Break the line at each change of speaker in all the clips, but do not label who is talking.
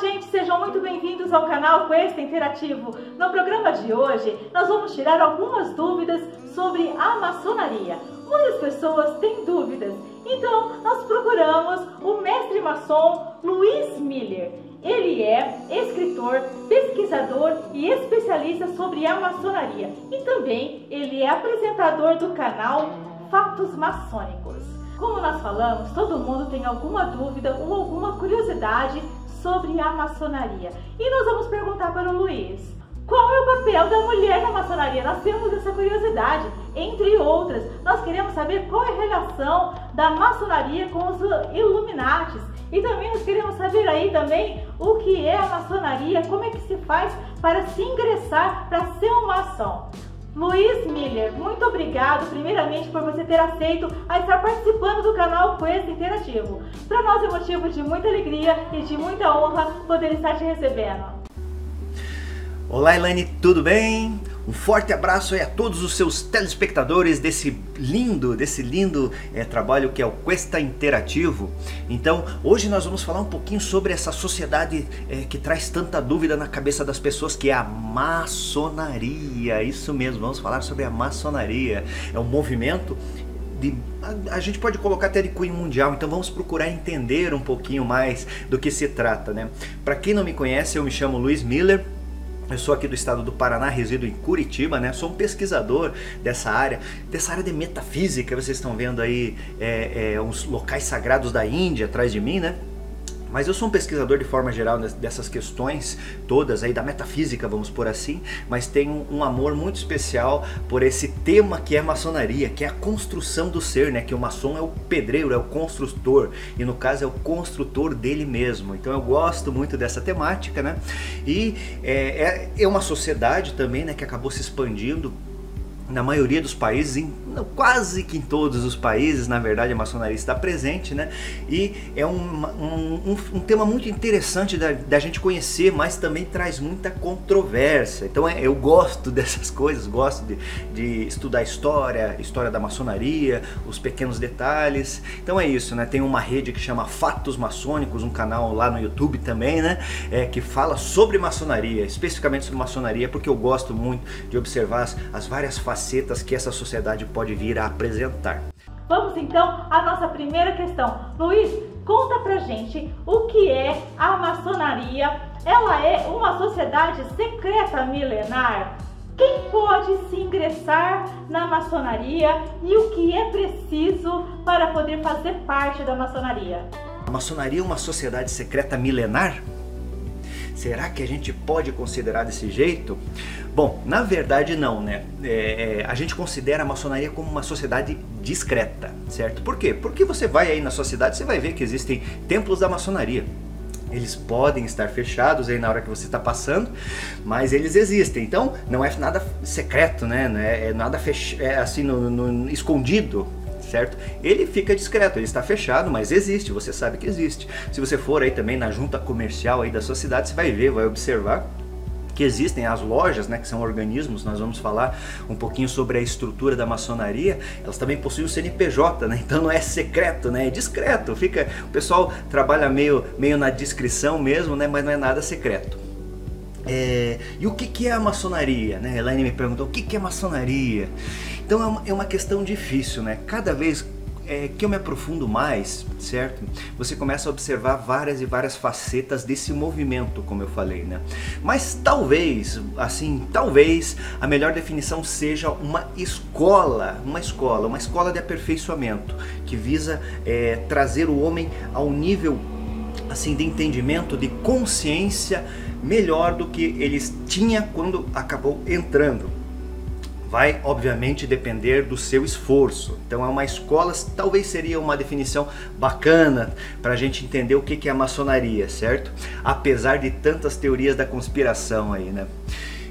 gente, sejam muito bem-vindos ao canal Questa Interativo. No programa de hoje, nós vamos tirar algumas dúvidas sobre a maçonaria. Muitas pessoas têm dúvidas, então nós procuramos o mestre maçom Luiz Miller. Ele é escritor, pesquisador e especialista sobre a maçonaria e também ele é apresentador do canal Fatos Maçônicos. Como nós falamos, todo mundo tem alguma dúvida ou alguma curiosidade sobre a maçonaria. E nós vamos perguntar para o Luiz: qual é o papel da mulher na maçonaria? Nós temos essa curiosidade, entre outras. Nós queremos saber qual é a relação da maçonaria com os Illuminatis. E também nós queremos saber aí também o que é a maçonaria, como é que se faz para se ingressar para ser um maçom. Luiz Miller, muito obrigado primeiramente por você ter aceito a estar participando do canal Quest Interativo. Para nós é motivo de muita alegria e de muita honra poder estar te recebendo.
Olá Elaine, tudo bem? Um forte abraço a todos os seus telespectadores desse lindo, desse lindo é, trabalho que é o Questa Interativo. Então, hoje nós vamos falar um pouquinho sobre essa sociedade é, que traz tanta dúvida na cabeça das pessoas, que é a maçonaria. Isso mesmo, vamos falar sobre a maçonaria. É um movimento de, a, a, gente pode colocar até de cunho mundial, então vamos procurar entender um pouquinho mais do que se trata, né? Para quem não me conhece, eu me chamo Luiz Miller, eu sou aqui do estado do Paraná, resido em Curitiba, né? Sou um pesquisador dessa área, dessa área de metafísica. Vocês estão vendo aí é, é, uns locais sagrados da Índia atrás de mim, né? Mas eu sou um pesquisador de forma geral dessas questões todas aí da metafísica, vamos por assim, mas tenho um amor muito especial por esse tema que é a maçonaria, que é a construção do ser, né? Que o maçom é o pedreiro, é o construtor e no caso é o construtor dele mesmo. Então eu gosto muito dessa temática, né? E é, é, é uma sociedade também, né? Que acabou se expandindo na maioria dos países, em, quase que em todos os países, na verdade, a maçonaria está presente, né? E é um, um, um tema muito interessante da, da, gente conhecer, mas também traz muita controvérsia. Então é, eu gosto dessas coisas, gosto de, de estudar história, história da maçonaria, os pequenos detalhes. Então é isso, né? Tem uma rede que chama Fatos Maçônicos, um canal lá no YouTube também, né? É, que fala sobre maçonaria, especificamente sobre maçonaria, porque eu gosto muito de observar as, as várias facetas facetas que essa sociedade pode vir a apresentar.
Vamos então à nossa primeira questão. Luiz, conta pra gente o que é a maçonaria. Ela é uma sociedade secreta milenar? Quem pode se ingressar na maçonaria e o que é preciso para poder fazer parte da maçonaria?
A maçonaria é uma sociedade secreta milenar? Será que a gente pode considerar desse jeito? Bom, na verdade não, né? É, é, a gente considera a maçonaria como uma sociedade discreta, certo? Por quê? Porque você vai aí na sua cidade, você vai ver que existem templos da maçonaria. Eles podem estar fechados aí na hora que você está passando, mas eles existem. Então não é nada secreto, né? É, é nada fech... é assim no, no, escondido certo? Ele fica discreto, ele está fechado, mas existe, você sabe que existe. Se você for aí também na junta comercial aí da sua cidade, você vai ver, vai observar que existem as lojas, né, que são organismos, nós vamos falar um pouquinho sobre a estrutura da maçonaria, elas também possuem o CNPJ, né? Então não é secreto, né? É discreto. Fica, o pessoal trabalha meio, meio na descrição mesmo, né, mas não é nada secreto. É, e o que, que é a maçonaria? Né? Elaine me perguntou o que, que é maçonaria. Então é uma, é uma questão difícil, né? Cada vez é, que eu me aprofundo mais, certo? Você começa a observar várias e várias facetas desse movimento, como eu falei, né? Mas talvez, assim, talvez a melhor definição seja uma escola, uma escola, uma escola de aperfeiçoamento que visa é, trazer o homem ao nível assim de entendimento, de consciência melhor do que eles tinha quando acabou entrando vai obviamente depender do seu esforço. Então é uma escola, talvez seria uma definição bacana para a gente entender o que é a maçonaria, certo? Apesar de tantas teorias da conspiração aí, né?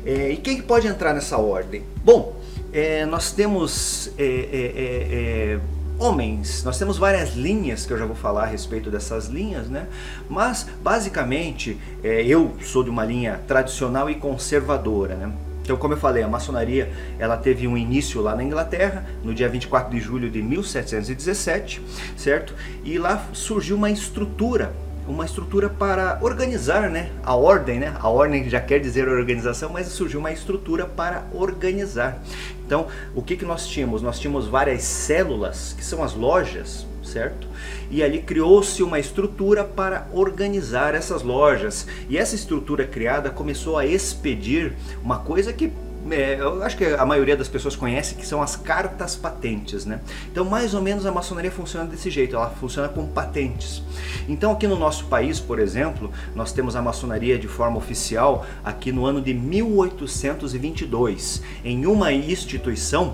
É, e quem pode entrar nessa ordem? Bom, é, nós temos é, é, é, é, homens, nós temos várias linhas que eu já vou falar a respeito dessas linhas, né? Mas basicamente eu sou de uma linha tradicional e conservadora, né? Então, como eu falei, a maçonaria ela teve um início lá na Inglaterra, no dia 24 de julho de 1717, certo? E lá surgiu uma estrutura uma estrutura para organizar, né? A ordem, né? A ordem já quer dizer organização, mas surgiu uma estrutura para organizar. Então, o que, que nós tínhamos? Nós tínhamos várias células, que são as lojas, certo? E ali criou-se uma estrutura para organizar essas lojas. E essa estrutura criada começou a expedir uma coisa que é, eu acho que a maioria das pessoas conhece que são as cartas patentes, né? Então, mais ou menos a maçonaria funciona desse jeito, ela funciona com patentes. Então, aqui no nosso país, por exemplo, nós temos a maçonaria de forma oficial aqui no ano de 1822, em uma instituição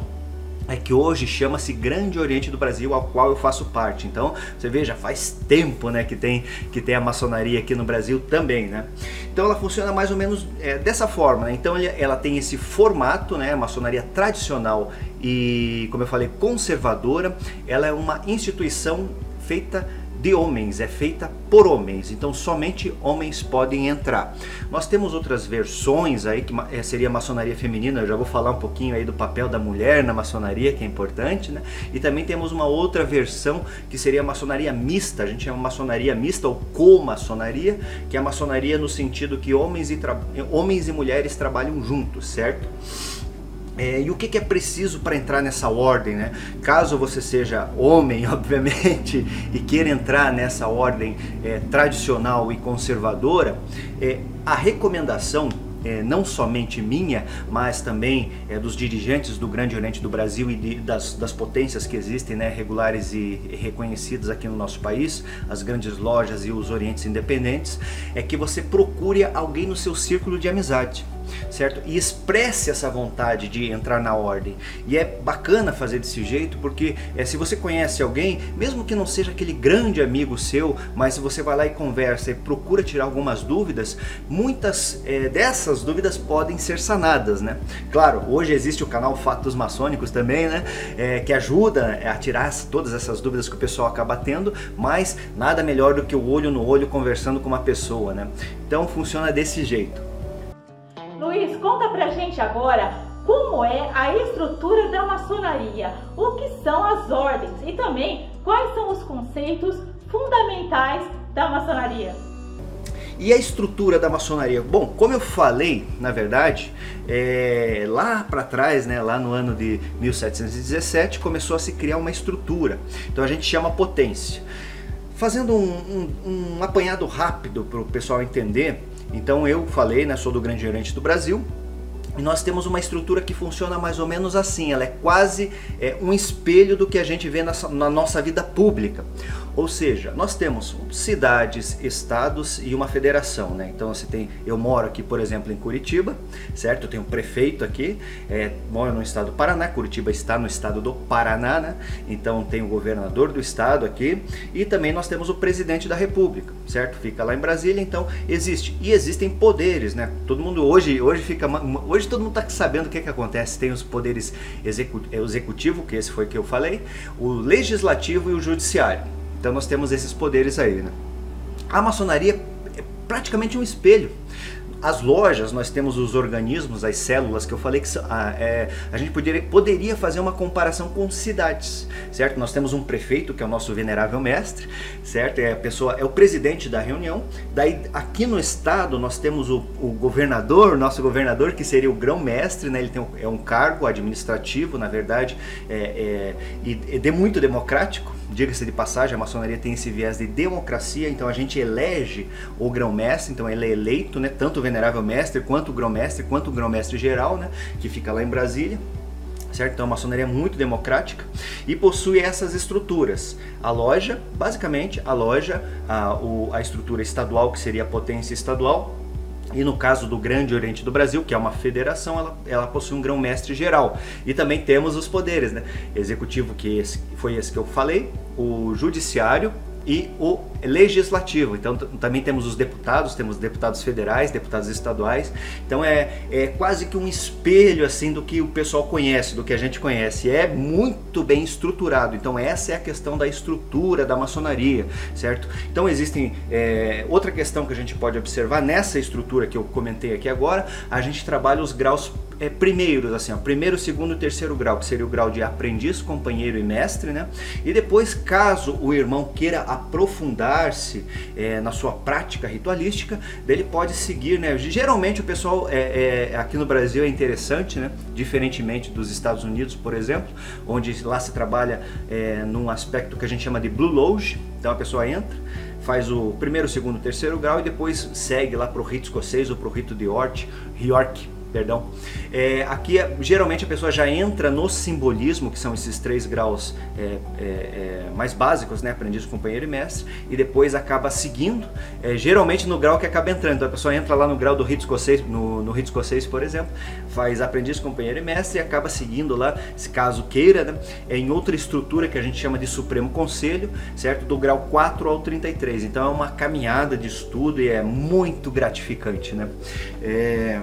é que hoje chama-se Grande Oriente do Brasil, ao qual eu faço parte. Então, você veja, faz tempo né, que, tem, que tem a maçonaria aqui no Brasil também. Né? Então, ela funciona mais ou menos é, dessa forma. Né? Então, ela tem esse formato, né, maçonaria tradicional e, como eu falei, conservadora. Ela é uma instituição feita de homens, é feita por homens, então somente homens podem entrar. Nós temos outras versões aí que eh, seria a maçonaria feminina, eu já vou falar um pouquinho aí do papel da mulher na maçonaria, que é importante, né? E também temos uma outra versão que seria a maçonaria mista, a gente chama maçonaria mista ou co-maçonaria, que é a maçonaria no sentido que homens e, homens e mulheres trabalham juntos, certo? É, e o que, que é preciso para entrar nessa ordem, né? Caso você seja homem, obviamente, e queira entrar nessa ordem é, tradicional e conservadora, é, a recomendação é, não somente minha, mas também é, dos dirigentes do Grande Oriente do Brasil e de, das, das, potências que existem, né, regulares e reconhecidas aqui no nosso país, as grandes lojas e os orientes independentes, é que você procure alguém no seu círculo de amizade certo? E expresse essa vontade de entrar na ordem. E é bacana fazer desse jeito porque é, se você conhece alguém, mesmo que não seja aquele grande amigo seu, mas se você vai lá e conversa e procura tirar algumas dúvidas, muitas é, dessas dúvidas podem ser sanadas, né? Claro, hoje existe o canal Fatos Maçônicos também, né? É, que ajuda a tirar todas essas dúvidas que o pessoal acaba tendo, mas nada melhor do que o olho no olho conversando com uma pessoa, né? Então funciona desse jeito.
Luiz, conta pra gente agora como é a estrutura da maçonaria, o que são as ordens e também quais são os conceitos fundamentais da maçonaria.
E a estrutura da maçonaria? Bom, como eu falei, na verdade, é, lá para trás, né, lá no ano de 1717, começou a se criar uma estrutura. Então a gente chama potência. Fazendo um, um, um apanhado rápido para o pessoal entender, então eu falei, né, sou do Grande Gerente do Brasil, e nós temos uma estrutura que funciona mais ou menos assim, ela é quase é, um espelho do que a gente vê na, na nossa vida pública. Ou seja, nós temos cidades, estados e uma federação, né? Então você tem, eu moro aqui, por exemplo, em Curitiba, certo? Eu tenho um prefeito aqui, é, moro no estado do Paraná, Curitiba está no estado do Paraná, né? Então tem o governador do estado aqui e também nós temos o presidente da república, certo? Fica lá em Brasília, então existe. E existem poderes, né? Todo mundo hoje, hoje fica, hoje todo mundo está sabendo o que, que acontece. Tem os poderes é, executivo, que esse foi que eu falei, o legislativo e o judiciário. Então nós temos esses poderes aí. Né? A maçonaria é praticamente um espelho as lojas, nós temos os organismos, as células que eu falei que ah, é, a gente poderia, poderia fazer uma comparação com cidades, certo? Nós temos um prefeito que é o nosso venerável mestre, certo? É a pessoa, é o presidente da reunião. Daí aqui no estado nós temos o, o governador, nosso governador que seria o grão-mestre, né? Ele tem é um cargo administrativo, na verdade, é, é, e é de muito democrático. Diga-se de passagem, a maçonaria tem esse viés de democracia, então a gente elege o grão-mestre, então ele é eleito, né? Tanto o venerável mestre, quanto o grão-mestre, quanto o grão-mestre geral, né, que fica lá em Brasília. Certo? Então a maçonaria é muito democrática e possui essas estruturas. A loja, basicamente, a loja, a, o, a estrutura estadual, que seria a potência estadual, e no caso do Grande Oriente do Brasil, que é uma federação, ela, ela possui um grão-mestre geral. E também temos os poderes, né? Executivo, que esse, foi esse que eu falei, o judiciário, e o legislativo. Então também temos os deputados, temos deputados federais, deputados estaduais. Então é, é quase que um espelho assim do que o pessoal conhece, do que a gente conhece. É muito bem estruturado. Então essa é a questão da estrutura da maçonaria, certo? Então existem é, outra questão que a gente pode observar nessa estrutura que eu comentei aqui agora. A gente trabalha os graus é, primeiros, assim, ó, primeiro, segundo terceiro grau, que seria o grau de aprendiz, companheiro e mestre, né? E depois, caso o irmão queira aprofundar-se é, na sua prática ritualística, ele pode seguir, né? Geralmente o pessoal é, é, aqui no Brasil é interessante, né? Diferentemente dos Estados Unidos, por exemplo, onde lá se trabalha é, num aspecto que a gente chama de Blue Lodge, então a pessoa entra, faz o primeiro, segundo, terceiro grau e depois segue lá para o rito escocês ou para o rito de York, York perdão. É, aqui geralmente a pessoa já entra no simbolismo, que são esses três graus é, é, é mais básicos, né? Aprendiz, companheiro e mestre, e depois acaba seguindo, é, geralmente no grau que acaba entrando. Então a pessoa entra lá no grau do rito escocês, no, no rito escocês, por exemplo, faz aprendiz, companheiro e mestre e acaba seguindo lá, se caso queira, né? É em outra estrutura que a gente chama de Supremo Conselho, certo? Do grau 4 ao 33. Então é uma caminhada de estudo e é muito gratificante, né? É...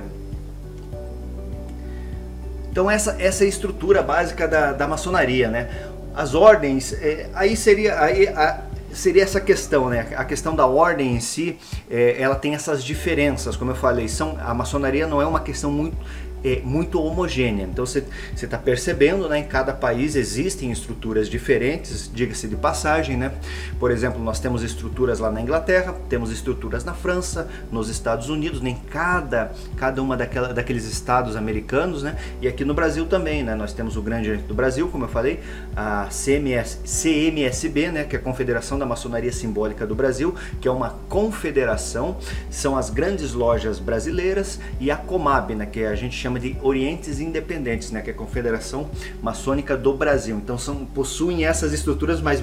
Então essa, essa é a estrutura básica da, da maçonaria, né? As ordens, é, aí seria aí, a, seria essa questão, né? A questão da ordem em si, é, ela tem essas diferenças, como eu falei, são a maçonaria não é uma questão muito é muito homogênea. Então você está percebendo, né, em cada país existem estruturas diferentes, diga-se de passagem, né? Por exemplo, nós temos estruturas lá na Inglaterra, temos estruturas na França, nos Estados Unidos, em cada, cada uma daquela, daqueles estados americanos, né? E aqui no Brasil também, né? Nós temos o Grande do Brasil, como eu falei, a CMS, CMSB, né, que é a Confederação da Maçonaria Simbólica do Brasil, que é uma confederação, são as grandes lojas brasileiras e a Comab, né, que a gente chama chama de Orientes Independentes, né, que é a Confederação Maçônica do Brasil. Então são, possuem essas estruturas, mas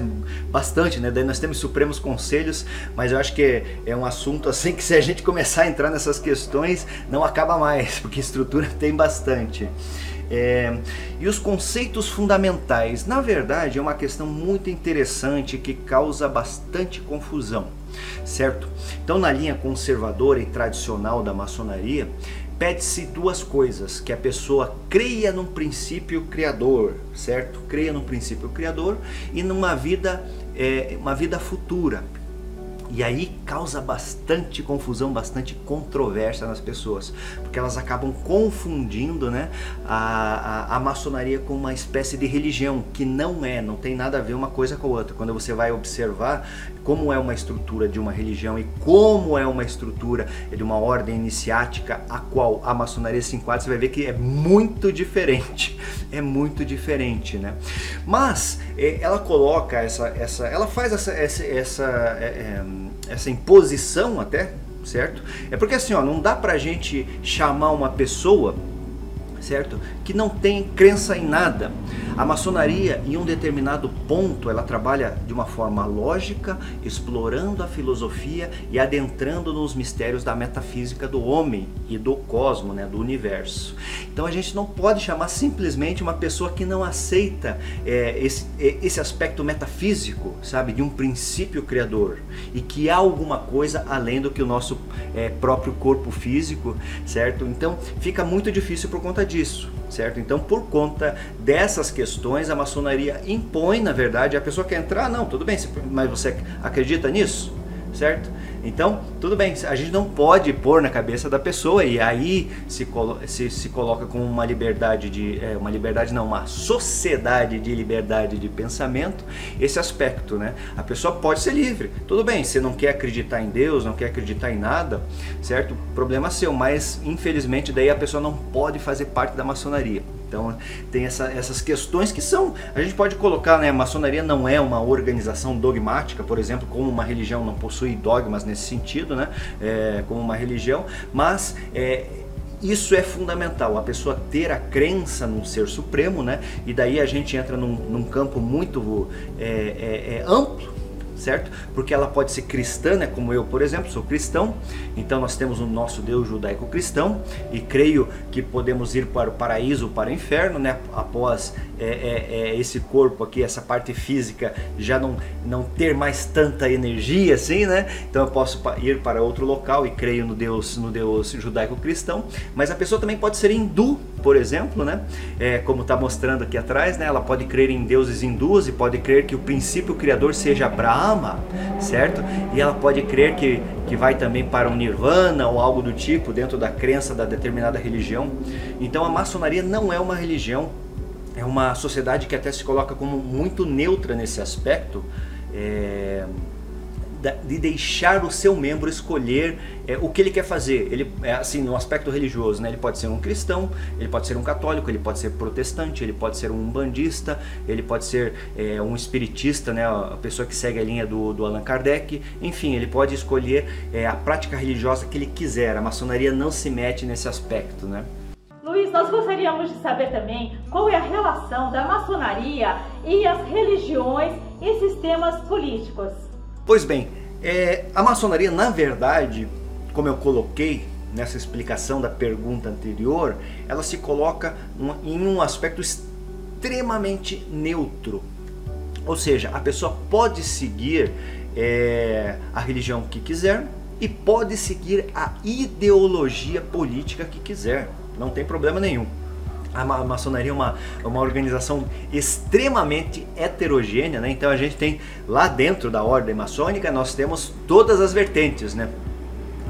bastante, né? Daí nós temos Supremos Conselhos, mas eu acho que é, um assunto assim que se a gente começar a entrar nessas questões, não acaba mais, porque estrutura tem bastante. É, e os conceitos fundamentais, na verdade, é uma questão muito interessante que causa bastante confusão, certo? Então, na linha conservadora e tradicional da maçonaria, pede-se duas coisas: que a pessoa creia num princípio criador, certo? Creia num princípio criador e numa vida, é, uma vida futura. E aí causa bastante confusão, bastante controvérsia nas pessoas, porque elas acabam confundindo né, a, a, a, maçonaria com uma espécie de religião, que não é, não tem nada a ver uma coisa com a outra. Quando você vai observar como é uma estrutura de uma religião e como é uma estrutura de uma ordem iniciática a qual a maçonaria se enquadra, você vai ver que é muito diferente. É muito diferente, né? Mas é, ela coloca essa, essa, ela faz essa, essa, essa, é, é, essa imposição até, certo? É porque assim, ó, não dá pra gente chamar uma pessoa certo? Que não tem crença em nada. A maçonaria, em um determinado ponto, ela trabalha de uma forma lógica, explorando a filosofia e adentrando nos mistérios da metafísica do homem e do cosmo, né, do universo. Então a gente não pode chamar simplesmente uma pessoa que não aceita é, esse, é, esse aspecto metafísico, sabe, de um princípio criador e que há alguma coisa além do que o nosso é, próprio corpo físico, certo? Então fica muito difícil por conta disso, certo? Então, por conta dessas questões, a maçonaria impõe, na verdade, a pessoa quer entrar, não, tudo bem, mas você acredita nisso? Certo? Então, tudo bem, a gente não pode pôr na cabeça da pessoa e aí se, se, se coloca com uma liberdade de. É, uma liberdade não, uma sociedade de liberdade de pensamento, esse aspecto, né? A pessoa pode ser livre, tudo bem, você não quer acreditar em Deus, não quer acreditar em nada, certo? Problema seu, mas infelizmente daí a pessoa não pode fazer parte da maçonaria. Então tem essa, essas questões que são, a gente pode colocar, né, a maçonaria não é uma organização dogmática, por exemplo, como uma religião não possui dogmas nesse sentido, né, é, como uma religião, mas é, isso é fundamental, a pessoa ter a crença num ser supremo, né? E daí a gente entra num, num campo muito é, é, é amplo certo? Porque ela pode ser cristã, né? como eu, por exemplo, sou cristão, então nós temos o nosso Deus judaico-cristão e creio que podemos ir para o paraíso ou para o inferno, né? após é, é, é, esse corpo aqui, essa parte física já não, não ter mais tanta energia assim, né? Então eu posso ir para outro local e creio no Deus, no Deus judaico-cristão, mas a pessoa também pode ser hindu, por exemplo, né? É, como está mostrando aqui atrás, né? Ela pode crer em deuses hindus e pode crer que o princípio criador seja Brahma, certo? E ela pode crer que, que vai também para um nirvana ou algo do tipo dentro da crença da determinada religião. Então a maçonaria não é uma religião, é uma sociedade que até se coloca como muito neutra nesse aspecto. É, de deixar o seu membro escolher é, o que ele quer fazer. Ele é assim no aspecto religioso, né? Ele pode ser um cristão, ele pode ser um católico, ele pode ser protestante, ele pode ser um bandista, ele pode ser é, um espiritista, né? A pessoa que segue a linha do, do Allan Kardec. Enfim, ele pode escolher é, a prática religiosa que ele quiser. A maçonaria não se mete nesse aspecto, né?
Luiz, nós gostaríamos de saber também qual é a relação da maçonaria e as religiões e sistemas políticos.
Pois bem, é, a maçonaria, na verdade, como eu coloquei nessa explicação da pergunta anterior, ela se coloca em um aspecto extremamente neutro. Ou seja, a pessoa pode seguir é, a religião que quiser e pode seguir a ideologia política que quiser. Não tem problema nenhum a maçonaria é uma, uma organização extremamente heterogênea, né? então a gente tem lá dentro da ordem maçônica, nós temos todas as vertentes, né?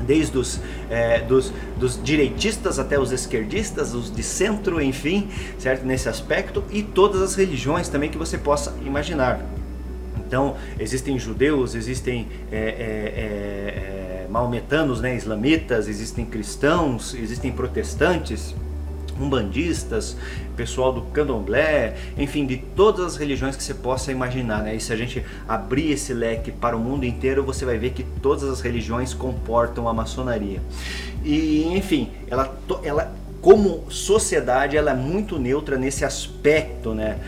desde os é, dos, dos direitistas até os esquerdistas, os de centro, enfim, certo? Nesse aspecto, e todas as religiões também que você possa imaginar. Então, existem judeus, existem é, é, é, é maometanos, né, islamitas, existem cristãos, existem protestantes, umbandistas, pessoal do candomblé, enfim, de todas as religiões que você possa imaginar. Né? E se a gente abrir esse leque para o mundo inteiro, você vai ver que todas as religiões comportam a maçonaria. E, enfim, ela, ela como sociedade ela é muito neutra nesse aspecto, né?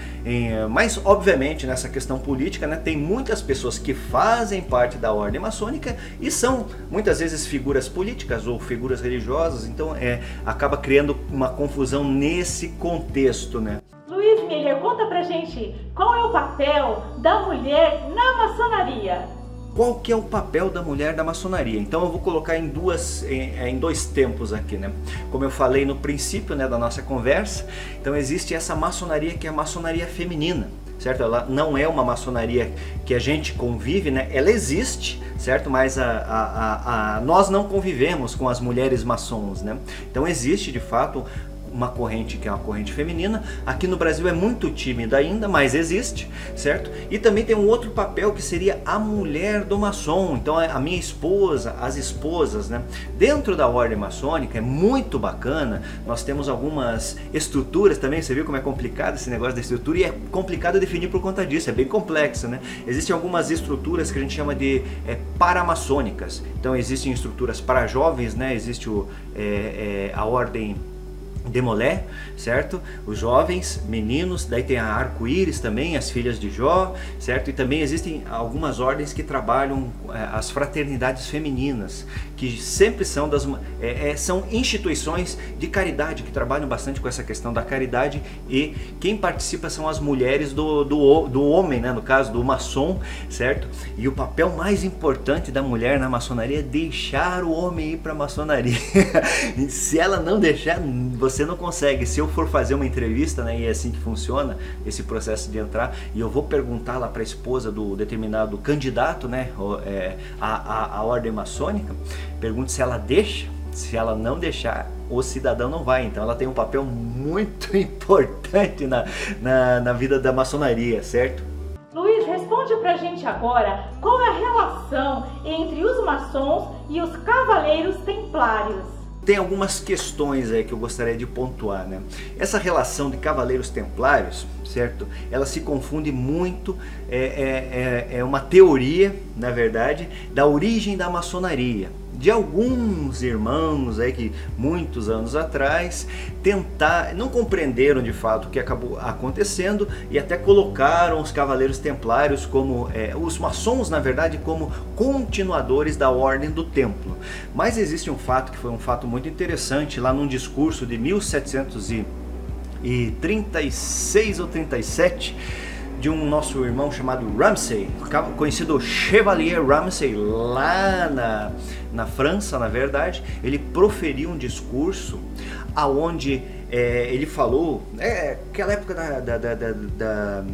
Mas obviamente nessa questão política, né, tem muitas pessoas que fazem parte da ordem maçônica e são muitas vezes figuras políticas ou figuras religiosas, então é acaba criando uma confusão nesse contexto, né?
Luiz Miller, conta pra gente qual é o papel da mulher na maçonaria?
Qual que é o papel da mulher da maçonaria. Então eu vou colocar em duas, em, em, dois tempos aqui, né? Como eu falei no princípio, né, da nossa conversa, então existe essa maçonaria que é a maçonaria feminina, certo? Ela não é uma maçonaria que a gente convive, né? Ela existe, certo? Mas a, a, a, a nós não convivemos com as mulheres maçons, né? Então existe de fato uma corrente que é uma corrente feminina. Aqui no Brasil é muito tímida ainda, mas existe, certo? E também tem um outro papel que seria a mulher do maçom. Então é a minha esposa, as esposas, né? Dentro da ordem maçônica é muito bacana. Nós temos algumas estruturas também. Você viu como é complicado esse negócio da estrutura e é complicado definir por conta disso. É bem complexo, né? Existem algumas estruturas que a gente chama de é, paramaçônicas. Então existem estruturas para jovens, né? Existe o, é, é, a ordem Demolé, certo? Os jovens, meninos, daí tem a arco-íris também, as filhas de Jó, certo? E também existem algumas ordens que trabalham é, as fraternidades femininas, que sempre são das é, é, são instituições de caridade que trabalham bastante com essa questão da caridade e quem participa são as mulheres do, do, do homem, né? No caso do maçom, certo? E o papel mais importante da mulher na maçonaria é deixar o homem ir para a maçonaria. Se ela não deixar, você você não consegue. Se eu for fazer uma entrevista, né, e é assim que funciona esse processo de entrar, e eu vou perguntar lá para a esposa do determinado candidato, né, é, a, a, a ordem maçônica, pergunto se ela deixa. Se ela não deixar, o cidadão não vai. Então ela tem um papel muito importante na, na, na vida da maçonaria, certo?
Luiz, responde pra gente agora qual é a relação entre os maçons e os cavaleiros templários
tem algumas questões aí que eu gostaria de pontuar, né? Essa relação de cavaleiros templários, certo? Ela se confunde muito, é, é, é, é uma teoria, na verdade, da origem da maçonaria de alguns irmãos aí que muitos anos atrás tentar, não compreenderam de fato o que acabou acontecendo e até colocaram os cavaleiros templários como é, os maçons na verdade como continuadores da ordem do templo. Mas existe um fato que foi um fato muito interessante lá num discurso de 1736 ou 37 de um nosso irmão chamado Ramsay, conhecido Chevalier Ramsay, lá na, na França, na verdade. Ele proferiu um discurso aonde é, ele falou, é, aquela época da, da, da, da,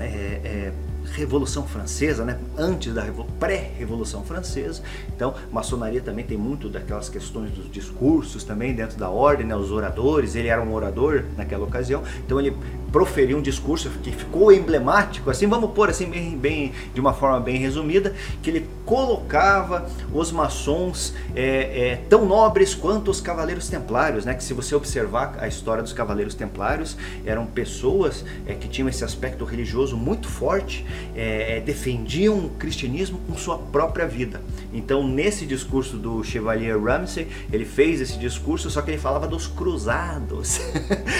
é, é, Revolução Francesa, né? antes da pré-Revolução Francesa. Então, maçonaria também tem muito daquelas questões dos discursos também dentro da ordem, né? os oradores. Ele era um orador naquela ocasião, então ele proferiu um discurso que ficou emblemático, assim, vamos pôr assim bem, bem de uma forma bem resumida, que ele colocava os maçons é, é, tão nobres quanto os cavaleiros templários, né? Que se você observar a história dos cavaleiros templários, eram pessoas é, que tinham esse aspecto religioso muito forte, é, é, defendiam o cristianismo com sua própria vida. Então, nesse discurso do Chevalier Ramsay, ele fez esse discurso, só que ele falava dos cruzados,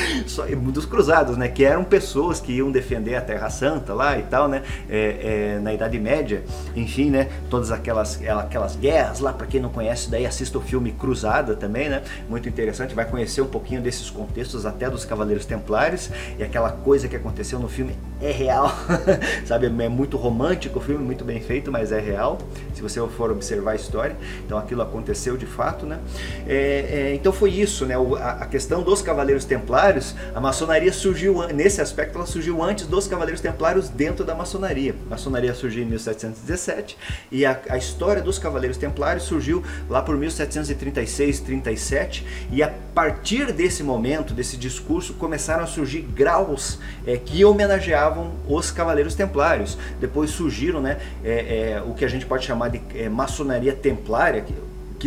dos cruzados, né? Que eram pessoas que iam defender a Terra Santa lá e tal, né? É, é, na Idade Média, enfim, né? Todas aquelas, aquelas guerras lá, para quem não conhece, daí assista o filme Cruzada também, né? Muito interessante, vai conhecer um pouquinho desses contextos até dos Cavaleiros Templários e aquela coisa que aconteceu no filme é real, sabe? É muito romântico o filme, muito bem feito, mas é real, se você for observar a história. Então aquilo aconteceu de fato, né? É, é então foi isso, né? a, a questão dos Cavaleiros Templários, a maçonaria surgiu nesse aspecto, ela surgiu antes dos Cavaleiros Templários dentro da maçonaria. A maçonaria surgiu em 1717 e a, a história dos Cavaleiros Templários surgiu lá por 1736, 37 e a partir desse momento, desse discurso, começaram a surgir graus é, que homenageavam os Cavaleiros Templários. Depois surgiram né, é, é, o que a gente pode chamar de maçonaria templária, que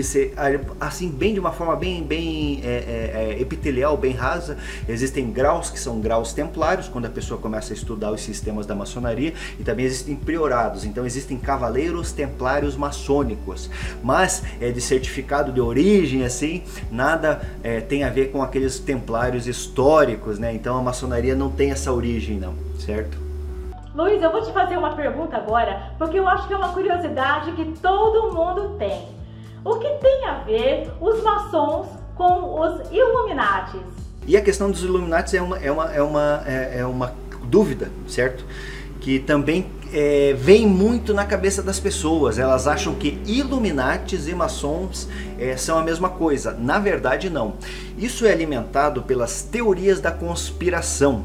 ser assim bem de uma forma bem bem é, é, é, epitelial, bem rasa. Existem graus que são graus templários quando a pessoa começa a estudar os sistemas da maçonaria e também existem priorados. Então existem cavaleiros templários maçônicos, mas é de certificado de origem assim nada é, tem a ver com aqueles templários históricos, né? Então a maçonaria não tem essa origem não, certo?
Luiz, eu vou te fazer uma pergunta agora, porque eu acho que é uma curiosidade que todo mundo tem. O que tem a ver os maçons com os Illuminatis?
E a questão dos Illuminatis é uma, é uma, é uma, é, é uma dúvida, certo? Que também é, vem muito na cabeça das pessoas. Elas acham que Illuminatis e maçons é, são a mesma coisa. Na verdade, não. Isso é alimentado pelas teorias da conspiração.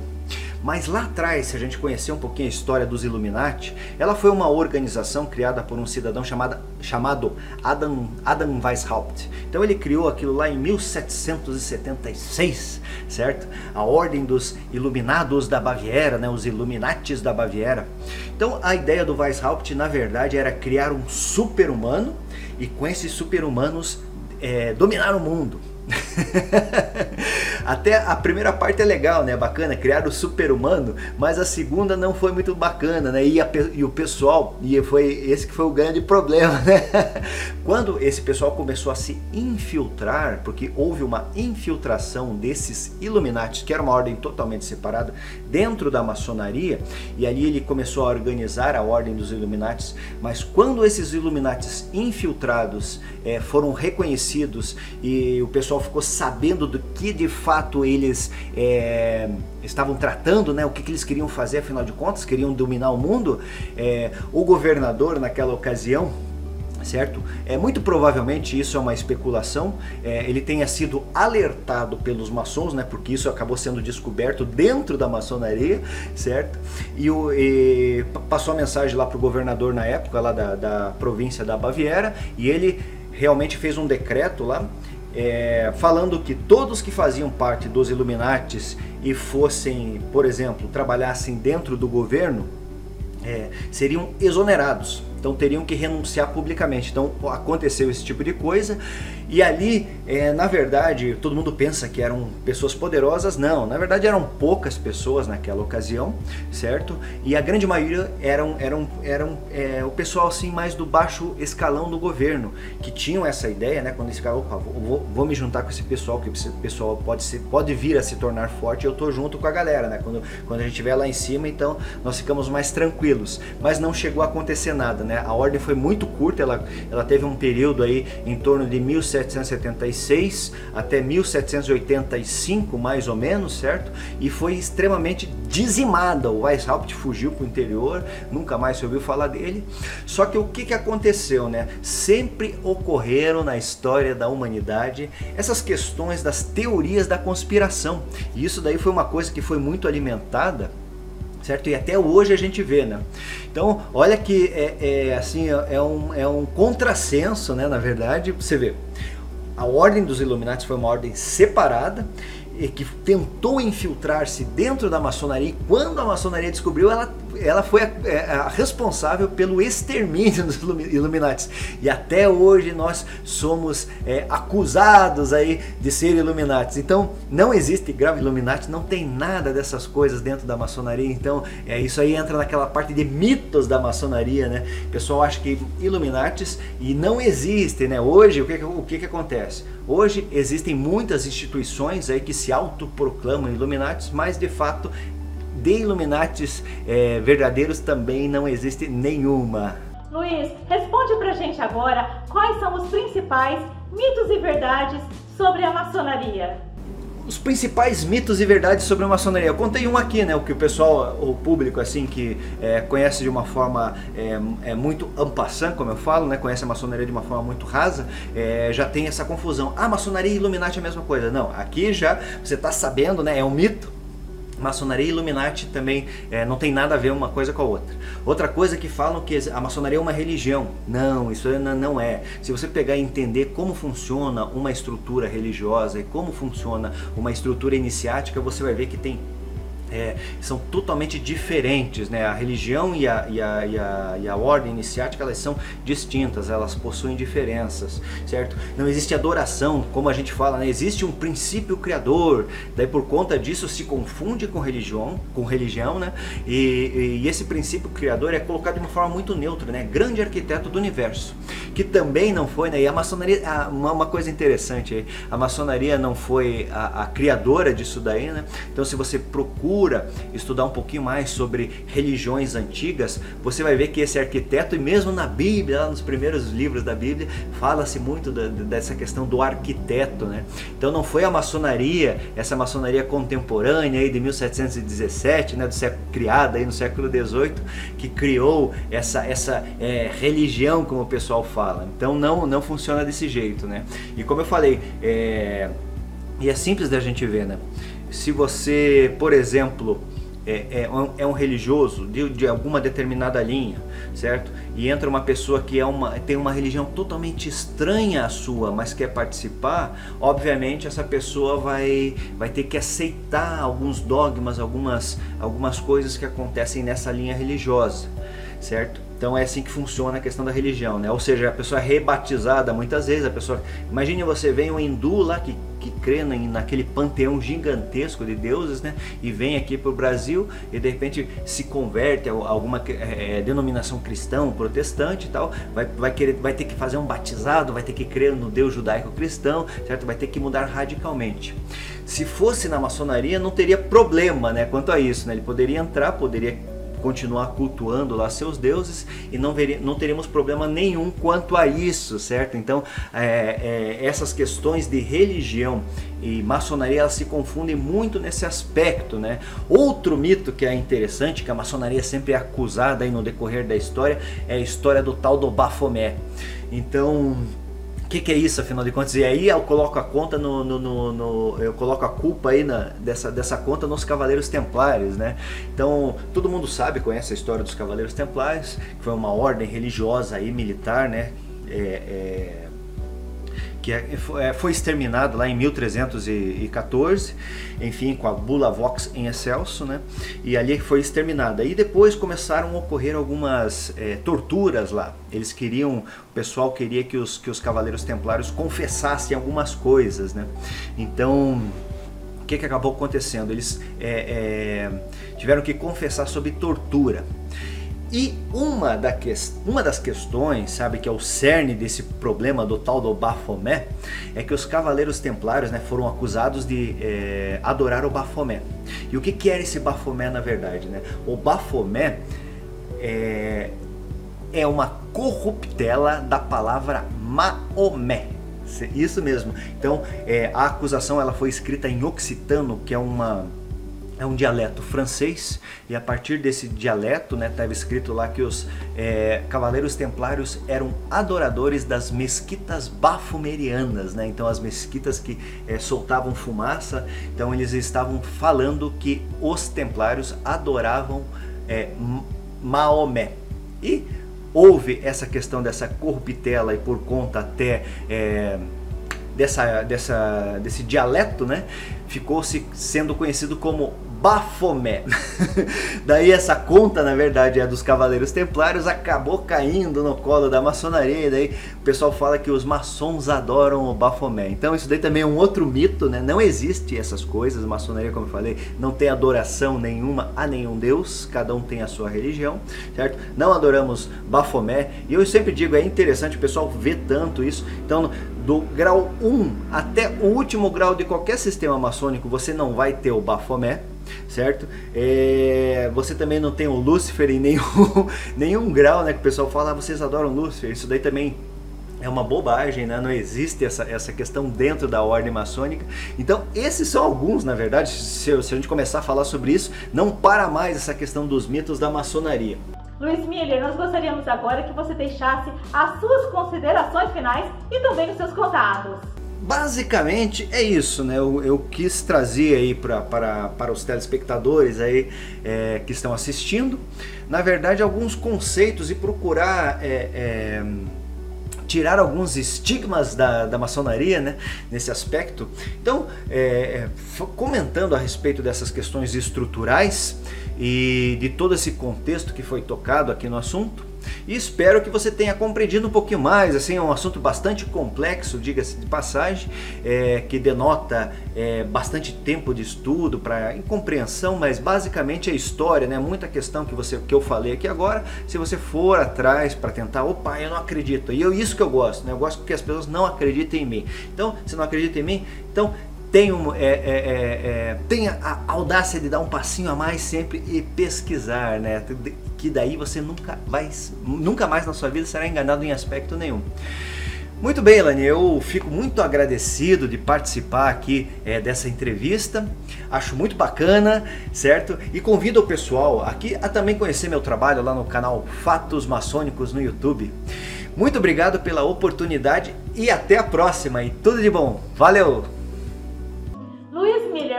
Mas lá atrás, se a gente conhecer um pouquinho a história dos Illuminati, ela foi uma organização criada por um cidadão chamado, chamado Adam, Adam Weishaupt. Então ele criou aquilo lá em 1776, certo? A Ordem dos Iluminados da Baviera, né? os Illuminatis da Baviera. Então a ideia do Weishaupt, na verdade, era criar um super-humano e com esses super-humanos é, dominar o mundo. Até a primeira parte é legal, né? Bacana, criar o super-humano, mas a segunda não foi muito bacana, né? E, a, e, o pessoal, e foi esse que foi o grande problema, né? Quando esse pessoal começou a se infiltrar, porque houve uma infiltração desses Illuminati, que era uma ordem totalmente separada, dentro da maçonaria, e ali ele começou a organizar a ordem dos Illuminati, mas quando esses Illuminati infiltrados é, foram reconhecidos e o pessoal ficou sabendo do que de fato eles é, estavam tratando, né, o que, que, eles queriam fazer, afinal de contas, queriam dominar o mundo, é, o governador naquela ocasião certo? É muito provavelmente isso é uma especulação. É, ele tenha sido alertado pelos maçons, né? Porque isso acabou sendo descoberto dentro da maçonaria, certo? E, o, e passou a mensagem lá para o governador na época lá da, da província da Baviera e ele realmente fez um decreto lá é, falando que todos que faziam parte dos Illuminates e fossem, por exemplo, trabalhassem dentro do governo, é, seriam exonerados então teriam que renunciar publicamente. Então aconteceu esse tipo de coisa e ali, é, na verdade, todo mundo pensa que eram pessoas poderosas. Não, na verdade eram poucas pessoas naquela ocasião, certo? E a grande maioria eram, eram, eram é, o pessoal assim mais do baixo escalão do governo, que tinham essa ideia, né? Quando esse cara, opa, vou, vou me juntar com esse pessoal, que esse pessoal pode, ser, pode vir a se tornar forte, eu tô junto com a galera, né? Quando, quando a gente estiver lá em cima, então nós ficamos mais tranquilos. Mas não chegou a acontecer nada, né? A ordem foi muito curta, ela, ela teve um período aí em torno de 1700 1776 até 1785, mais ou menos, certo? E foi extremamente dizimada. O Weishaupt fugiu para o interior, nunca mais se ouviu falar dele. Só que o que, que aconteceu, né? Sempre ocorreram na história da humanidade essas questões das teorias da conspiração. E isso daí foi uma coisa que foi muito alimentada certo? E até hoje a gente vê, né? Então, olha que é, é assim, é um, é um contrassenso, né? Na verdade, você vê, a ordem dos Illuminati foi uma ordem separada que tentou infiltrar-se dentro da maçonaria e quando a maçonaria descobriu, ela ela foi a, é, a, responsável pelo extermínio dos Illuminati. E até hoje nós somos é, acusados aí de ser Illuminati. Então não existe grave Illuminati, não tem nada dessas coisas dentro da maçonaria. Então é, isso aí entra naquela parte de mitos da maçonaria, né? O pessoal acha que Illuminatis e não existe, né? Hoje o que, o que, que acontece? Hoje existem muitas instituições aí que se autoproclamam Illuminatis, mas de fato de Illuminatis é, verdadeiros também não existe nenhuma.
Luiz, responde pra gente agora quais são os principais mitos e verdades sobre a maçonaria.
Os principais mitos e verdades sobre a maçonaria. Eu contei um aqui, né? O que o pessoal, o público, assim, que é, conhece de uma forma é, é muito ampassant, como eu falo, né? Conhece a maçonaria de uma forma muito rasa, é, já tem essa confusão. Ah, maçonaria e Illuminati é a mesma coisa. Não, aqui já você está sabendo, né? É um mito maçonaria e Illuminati também é, não tem nada a ver uma coisa com a outra. Outra coisa que falam que a maçonaria é uma religião. Não, isso não é. Se você pegar e entender como funciona uma estrutura religiosa e como funciona uma estrutura iniciática, você vai ver que tem é, são totalmente diferentes, né? A religião e a, e, a, e, a, e a ordem iniciática elas são distintas, elas possuem diferenças, certo? Não existe adoração, como a gente fala, né? Existe um princípio criador, daí por conta disso se confunde com religião, com religião, né? E, e esse princípio criador é colocado de uma forma muito neutra, né? Grande arquiteto do universo, que também não foi, né? E a maçonaria, uma, uma coisa interessante a maçonaria não foi a, a criadora disso daí, né? Então se você procura procura estudar um pouquinho mais sobre religiões antigas, você vai ver que esse arquiteto, e mesmo na Bíblia, nos primeiros livros da Bíblia, fala-se muito da, dessa questão do arquiteto. Né? Então não foi a maçonaria, essa maçonaria contemporânea aí de 1717, né, do século, criada aí no século XVIII, que criou essa, essa é, religião, como o pessoal fala. Então não, não funciona desse jeito. Né? E como eu falei, é, e é simples da gente ver, né? Se você, por exemplo, é, é, é um religioso de, de, alguma determinada linha, certo? E entra uma pessoa que é uma, tem uma religião totalmente estranha à sua, mas quer participar, obviamente essa pessoa vai, vai ter que aceitar alguns dogmas, algumas, algumas coisas que acontecem nessa linha religiosa, certo? Então é assim que funciona a questão da religião, né? Ou seja, a pessoa é rebatizada muitas vezes, a pessoa, imagine você vem um hindu lá que que crê naquele panteão gigantesco de deuses, né? E vem aqui para o Brasil e de repente se converte a alguma é, denominação cristã, protestante e tal, vai, vai, querer, vai ter que fazer um batizado, vai ter que crer no Deus judaico-cristão, certo? Vai ter que mudar radicalmente. Se fosse na maçonaria, não teria problema, né? Quanto a isso, né? Ele poderia entrar, poderia continuar cultuando lá seus deuses e não, veria, não teríamos problema nenhum quanto a isso, certo? Então, é, é, essas questões de religião e maçonaria elas se confundem muito nesse aspecto, né? Outro mito que é interessante, que a maçonaria sempre é acusada aí no decorrer da história, é a história do tal do Bafomé. Então, o que, que, é isso, afinal de contas? E aí eu coloco a conta no, no, no, no, eu coloco a culpa aí na, dessa, dessa conta nos Cavaleiros Templários, né? Então todo mundo sabe, conhece a história dos Cavaleiros Templários, que foi uma ordem religiosa e militar, né? É, é, que é, é, foi exterminado lá em 1314, enfim, com a Bula Vox em Excelso, né? E ali foi exterminada. E depois começaram a ocorrer algumas é, torturas lá. Eles queriam, o pessoal queria que os, que os cavaleiros templários confessassem algumas coisas, né? Então, o que, que acabou acontecendo? Eles é, é, tiveram que confessar sobre tortura. E uma, da que, uma das questões, sabe, que é o cerne desse problema do tal do Bafomé, é que os cavaleiros templários né, foram acusados de é, adorar o Bafomé. E o que, que era esse Bafomé na verdade? Né? O Bafomé é, é uma corruptela da palavra Maomé, Isso mesmo. Então, é, a acusação ela foi escrita em occitano, que é uma é um dialeto francês e a partir desse dialeto, né, estava escrito lá que os é, cavaleiros templários eram adoradores das mesquitas bafumerianas, né? Então as mesquitas que é, soltavam fumaça, então eles estavam falando que os templários adoravam é, Maomé. E houve essa questão dessa corruptela e por conta até é, dessa, dessa, desse dialeto, né, ficou se sendo conhecido como Bafomé. Daí essa conta, na verdade, é dos Cavaleiros Templários, acabou caindo no colo da maçonaria, e daí o pessoal fala que os maçons adoram o Bafomé. Então isso daí também é um outro mito, né? Não existe essas coisas, maçonaria, como eu falei, não tem adoração nenhuma a nenhum deus, cada um tem a sua religião, certo? Não adoramos Bafomé, e eu sempre digo, é interessante o pessoal ver tanto isso. Então, do grau 1 até o último grau de qualquer sistema maçônico, você não vai ter o Bafomé, certo? É, você também não tem o Lúcifer em nenhum, nenhum grau, né? Que o pessoal fala, ah, vocês adoram Lúcifer. Isso daí também é uma bobagem, né? não existe essa, essa questão dentro da ordem maçônica. Então, esses são alguns, na verdade, se, se a gente começar a falar sobre isso, não para mais essa questão dos mitos da maçonaria.
Luiz Miller, nós gostaríamos agora que você deixasse as suas considerações finais e também os seus contatos.
Basicamente é isso, né? Eu, eu quis trazer aí pra, para, para os telespectadores aí é, que estão assistindo, na verdade, alguns conceitos e procurar é, é, tirar alguns estigmas da, da maçonaria né, nesse aspecto. Então, é, comentando a respeito dessas questões estruturais e de todo esse contexto que foi tocado aqui no assunto, e espero que você tenha compreendido um pouquinho mais. Assim, é um assunto bastante complexo, diga-se de passagem, é, que denota é, bastante tempo de estudo para compreensão, mas basicamente é história, né? Muita questão que você que eu falei aqui agora. Se você for atrás para tentar, opa, eu não acredito. E eu isso que eu gosto, né? Eu gosto que as pessoas não acreditem em mim. Então, se não acredita em mim, então tenha, é, é, é, é, tenha a audácia de dar um passinho a mais sempre e pesquisar, né? Que daí você nunca, vai, nunca mais na sua vida será enganado em aspecto nenhum. Muito bem, Elane, eu fico muito agradecido de participar aqui é, dessa entrevista. Acho muito bacana, certo? E convido o pessoal aqui a também conhecer meu trabalho lá no canal Fatos Maçônicos no YouTube. Muito obrigado pela oportunidade e até a próxima e tudo de bom. Valeu!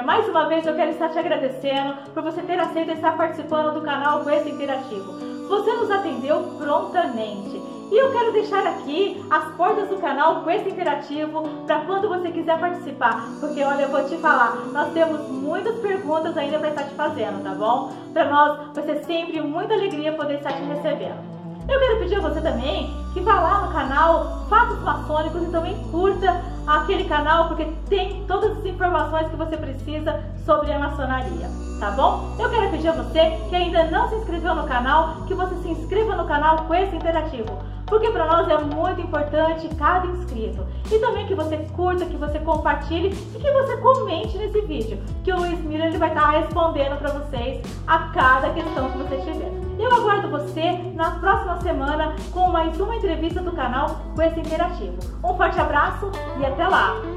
Mais uma vez eu quero estar te agradecendo por você ter aceito estar participando do canal Quest Interativo. Você nos atendeu prontamente. E eu quero deixar aqui as portas do canal Quest Interativo para quando você quiser participar. Porque olha, eu vou te falar, nós temos muitas perguntas ainda para estar te fazendo, tá bom? Para nós vai ser sempre muita alegria poder estar te recebendo. Eu quero pedir a você também que vá lá no canal Fatos Maçônicos e também curta aquele canal porque tem todas as informações que você precisa sobre a maçonaria, tá bom? Eu quero pedir a você que ainda não se inscreveu no canal, que você se inscreva no canal com esse interativo, porque para nós é muito importante cada inscrito. E também que você curta, que você compartilhe e que você comente nesse vídeo, que o Luiz Miller ele vai estar respondendo para vocês a cada questão que você tiver. Eu aguardo você na próxima semana com mais uma entrevista do canal esse interativo. Um forte abraço e até lá!